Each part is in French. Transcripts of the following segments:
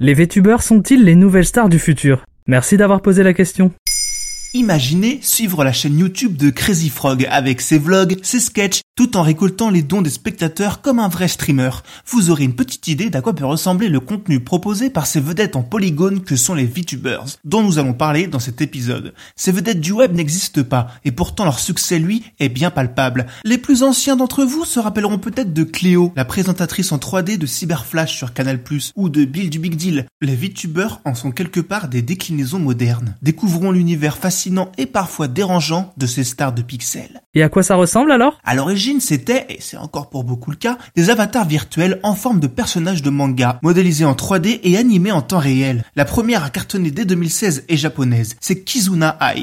Les VTubers sont-ils les nouvelles stars du futur? Merci d'avoir posé la question. Imaginez suivre la chaîne YouTube de Crazy Frog avec ses vlogs, ses sketchs, tout en récoltant les dons des spectateurs comme un vrai streamer. Vous aurez une petite idée d'à quoi peut ressembler le contenu proposé par ces vedettes en polygone que sont les VTubers, dont nous allons parler dans cet épisode. Ces vedettes du web n'existent pas, et pourtant leur succès, lui, est bien palpable. Les plus anciens d'entre vous se rappelleront peut-être de Cléo, la présentatrice en 3D de Cyberflash sur Canal+, ou de Bill du Big Deal. Les VTubers en sont quelque part des déclinaisons modernes. Découvrons l'univers fascinant et parfois dérangeant de ces stars de pixels. Et à quoi ça ressemble alors? À l'origine, c'était, et c'est encore pour beaucoup le cas, des avatars virtuels en forme de personnages de manga, modélisés en 3D et animés en temps réel. La première à cartonner dès 2016 est japonaise, c'est Kizuna Ai.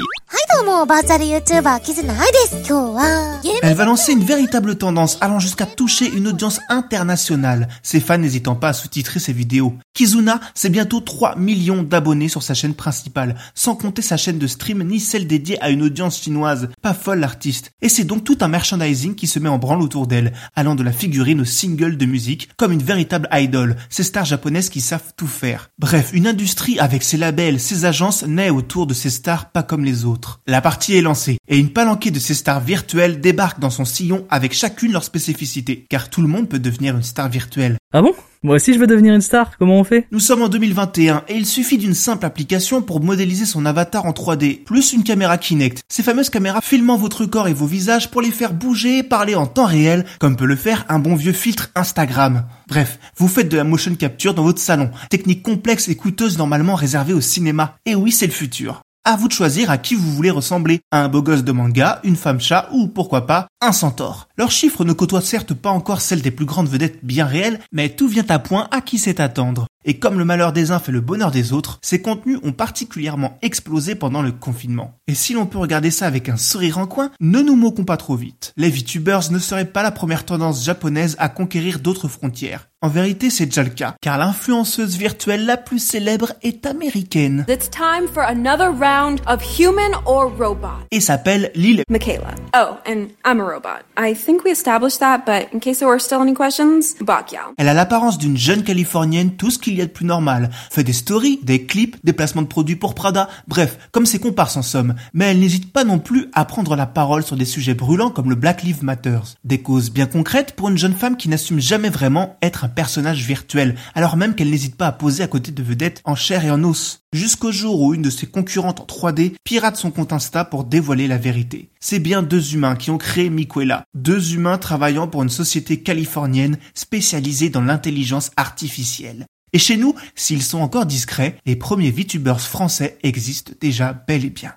Elle va lancer une véritable tendance allant jusqu'à toucher une audience internationale, ses fans n'hésitant pas à sous-titrer ses vidéos. Kizuna, c'est bientôt 3 millions d'abonnés sur sa chaîne principale, sans compter sa chaîne de stream ni celle dédiée à une audience chinoise. Pas folle l'artiste. Et c'est donc tout un merchandising qui se met en branle autour d'elle, allant de la figurine au single de musique, comme une véritable idol, ces stars japonaises qui savent tout faire. Bref, une industrie avec ses labels, ses agences naît autour de ces stars pas comme les autres. La partie est lancée, et une palanquée de ces stars virtuelles débarque dans son sillon avec chacune leur spécificité, car tout le monde peut devenir une star virtuelle. Ah bon? Moi aussi je veux devenir une star, comment on fait? Nous sommes en 2021 et il suffit d'une simple application pour modéliser son avatar en 3D, plus une caméra Kinect. Ces fameuses caméras filmant votre corps et vos visages pour les faire bouger et parler en temps réel, comme peut le faire un bon vieux filtre Instagram. Bref, vous faites de la motion capture dans votre salon, technique complexe et coûteuse normalement réservée au cinéma. Et oui, c'est le futur. À vous de choisir à qui vous voulez ressembler. À un beau gosse de manga, une femme chat ou pourquoi pas un centaure. Leurs chiffres ne côtoient certes pas encore celles des plus grandes vedettes bien réelles, mais tout vient à point à qui sait attendre. Et comme le malheur des uns fait le bonheur des autres, ces contenus ont particulièrement explosé pendant le confinement. Et si l'on peut regarder ça avec un sourire en coin, ne nous moquons pas trop vite. Les VTubers ne seraient pas la première tendance japonaise à conquérir d'autres frontières. En vérité, c'est déjà le cas, car l'influenceuse virtuelle la plus célèbre est américaine. It's time for another round of human or robot. Et s'appelle Lil Michaela. Oh, and I'm a robot. I think we established that, but in case there were still any questions, Bakya. Elle a l'apparence d'une jeune californienne, tout ce qu'il y a de plus normal. Fait des stories, des clips, des placements de produits pour Prada, bref, comme ses comparses en somme. Mais elle n'hésite pas non plus à prendre la parole sur des sujets brûlants comme le Black Lives Matter. Des causes bien concrètes pour une jeune femme qui n'assume jamais vraiment être un personnage virtuel, alors même qu'elle n'hésite pas à poser à côté de vedettes en chair et en os. Jusqu'au jour où une de ses concurrentes en 3D pirate son compte Insta pour dévoiler la vérité. C'est bien deux humains qui ont créé Miquela, deux humains travaillant pour une société californienne spécialisée dans l'intelligence artificielle. Et chez nous, s'ils sont encore discrets, les premiers VTubers français existent déjà bel et bien.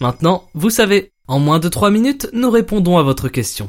Maintenant, vous savez, en moins de 3 minutes, nous répondons à votre question.